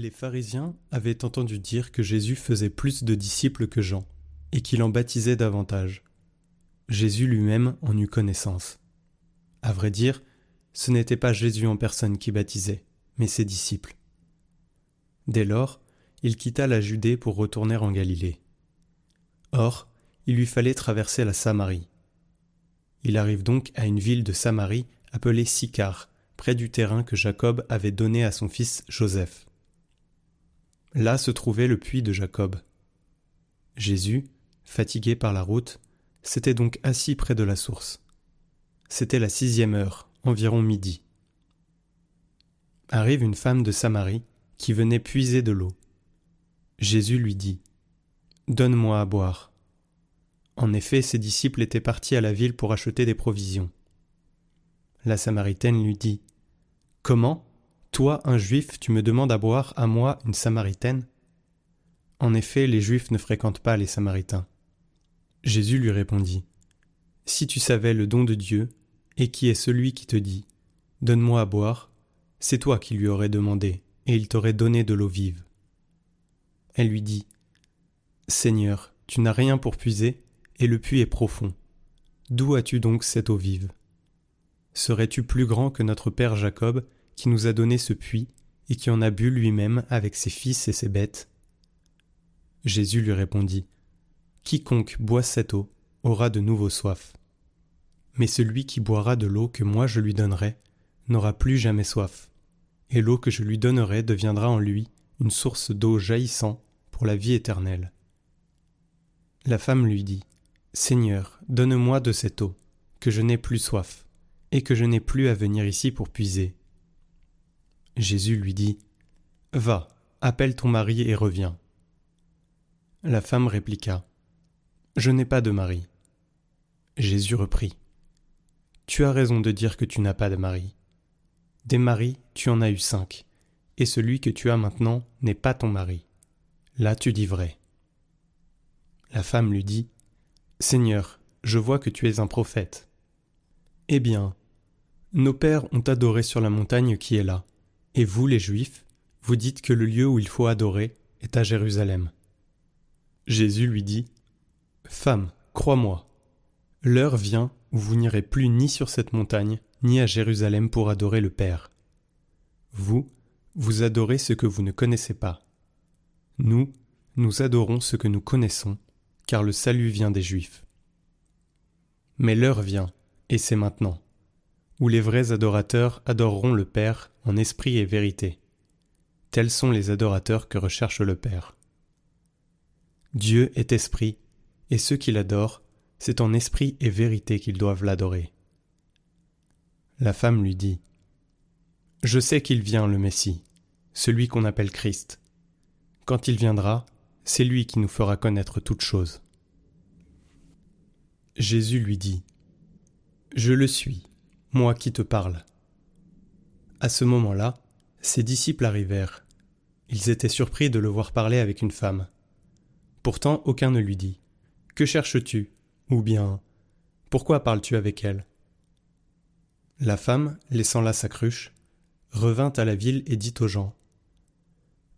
Les pharisiens avaient entendu dire que Jésus faisait plus de disciples que Jean, et qu'il en baptisait davantage. Jésus lui-même en eut connaissance. À vrai dire, ce n'était pas Jésus en personne qui baptisait, mais ses disciples. Dès lors, il quitta la Judée pour retourner en Galilée. Or, il lui fallait traverser la Samarie. Il arrive donc à une ville de Samarie appelée Sicar, près du terrain que Jacob avait donné à son fils Joseph. Là se trouvait le puits de Jacob. Jésus, fatigué par la route, s'était donc assis près de la source. C'était la sixième heure, environ midi. Arrive une femme de Samarie qui venait puiser de l'eau. Jésus lui dit Donne-moi à boire. En effet, ses disciples étaient partis à la ville pour acheter des provisions. La Samaritaine lui dit Comment? Toi, un juif, tu me demandes à boire à moi, une Samaritaine? En effet, les juifs ne fréquentent pas les Samaritains. Jésus lui répondit Si tu savais le don de Dieu, et qui est celui qui te dit Donne-moi à boire, c'est toi qui lui aurais demandé, et il t'aurait donné de l'eau vive. Elle lui dit Seigneur, tu n'as rien pour puiser, et le puits est profond. D'où as-tu donc cette eau vive? Serais-tu plus grand que notre père Jacob, qui nous a donné ce puits, et qui en a bu lui-même avec ses fils et ses bêtes Jésus lui répondit Quiconque boit cette eau aura de nouveau soif. Mais celui qui boira de l'eau que moi je lui donnerai n'aura plus jamais soif, et l'eau que je lui donnerai deviendra en lui une source d'eau jaillissant pour la vie éternelle. La femme lui dit Seigneur, donne-moi de cette eau, que je n'ai plus soif, et que je n'ai plus à venir ici pour puiser. Jésus lui dit Va, appelle ton mari et reviens. La femme répliqua Je n'ai pas de mari. Jésus reprit Tu as raison de dire que tu n'as pas de mari. Des maris, tu en as eu cinq, et celui que tu as maintenant n'est pas ton mari. Là tu dis vrai. La femme lui dit Seigneur, je vois que tu es un prophète. Eh bien, nos pères ont adoré sur la montagne qui est là, et vous, les Juifs, vous dites que le lieu où il faut adorer est à Jérusalem. Jésus lui dit Femme, crois-moi, l'heure vient où vous n'irez plus ni sur cette montagne, ni à Jérusalem pour adorer le Père. Vous, vous adorez ce que vous ne connaissez pas. Nous, nous adorons ce que nous connaissons, car le salut vient des Juifs. Mais l'heure vient, et c'est maintenant où les vrais adorateurs adoreront le Père en esprit et vérité. Tels sont les adorateurs que recherche le Père. Dieu est esprit, et ceux qui l'adorent, c'est en esprit et vérité qu'ils doivent l'adorer. La femme lui dit Je sais qu'il vient le Messie, celui qu'on appelle Christ. Quand il viendra, c'est lui qui nous fera connaître toutes choses. Jésus lui dit Je le suis moi qui te parle. À ce moment-là, ses disciples arrivèrent. Ils étaient surpris de le voir parler avec une femme. Pourtant aucun ne lui dit. Que cherches-tu? ou bien Pourquoi parles-tu avec elle? La femme, laissant là sa cruche, revint à la ville et dit aux gens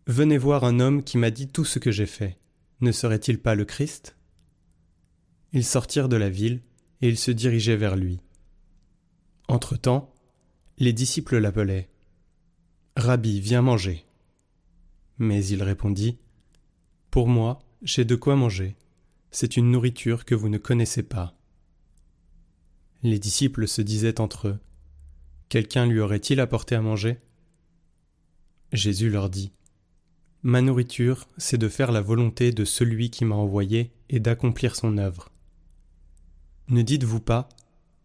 Venez voir un homme qui m'a dit tout ce que j'ai fait. Ne serait-il pas le Christ? Ils sortirent de la ville et ils se dirigeaient vers lui. Entre-temps, les disciples l'appelaient. Rabbi, viens manger. Mais il répondit. Pour moi, j'ai de quoi manger. C'est une nourriture que vous ne connaissez pas. Les disciples se disaient entre eux. Quelqu'un lui aurait-il apporté à manger? Jésus leur dit. Ma nourriture, c'est de faire la volonté de celui qui m'a envoyé et d'accomplir son œuvre. Ne dites-vous pas,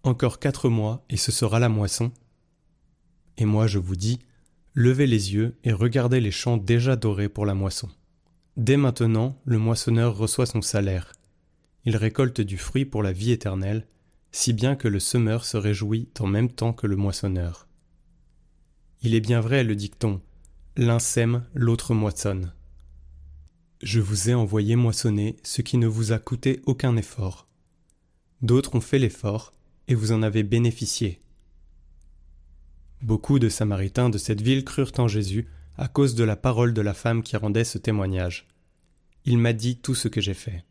encore quatre mois, et ce sera la moisson. Et moi je vous dis, levez les yeux et regardez les champs déjà dorés pour la moisson. Dès maintenant, le moissonneur reçoit son salaire. Il récolte du fruit pour la vie éternelle, si bien que le semeur se réjouit en même temps que le moissonneur. Il est bien vrai le dicton L'un sème, l'autre moissonne. Je vous ai envoyé moissonner ce qui ne vous a coûté aucun effort. D'autres ont fait l'effort, et vous en avez bénéficié. Beaucoup de Samaritains de cette ville crurent en Jésus à cause de la parole de la femme qui rendait ce témoignage. Il m'a dit tout ce que j'ai fait.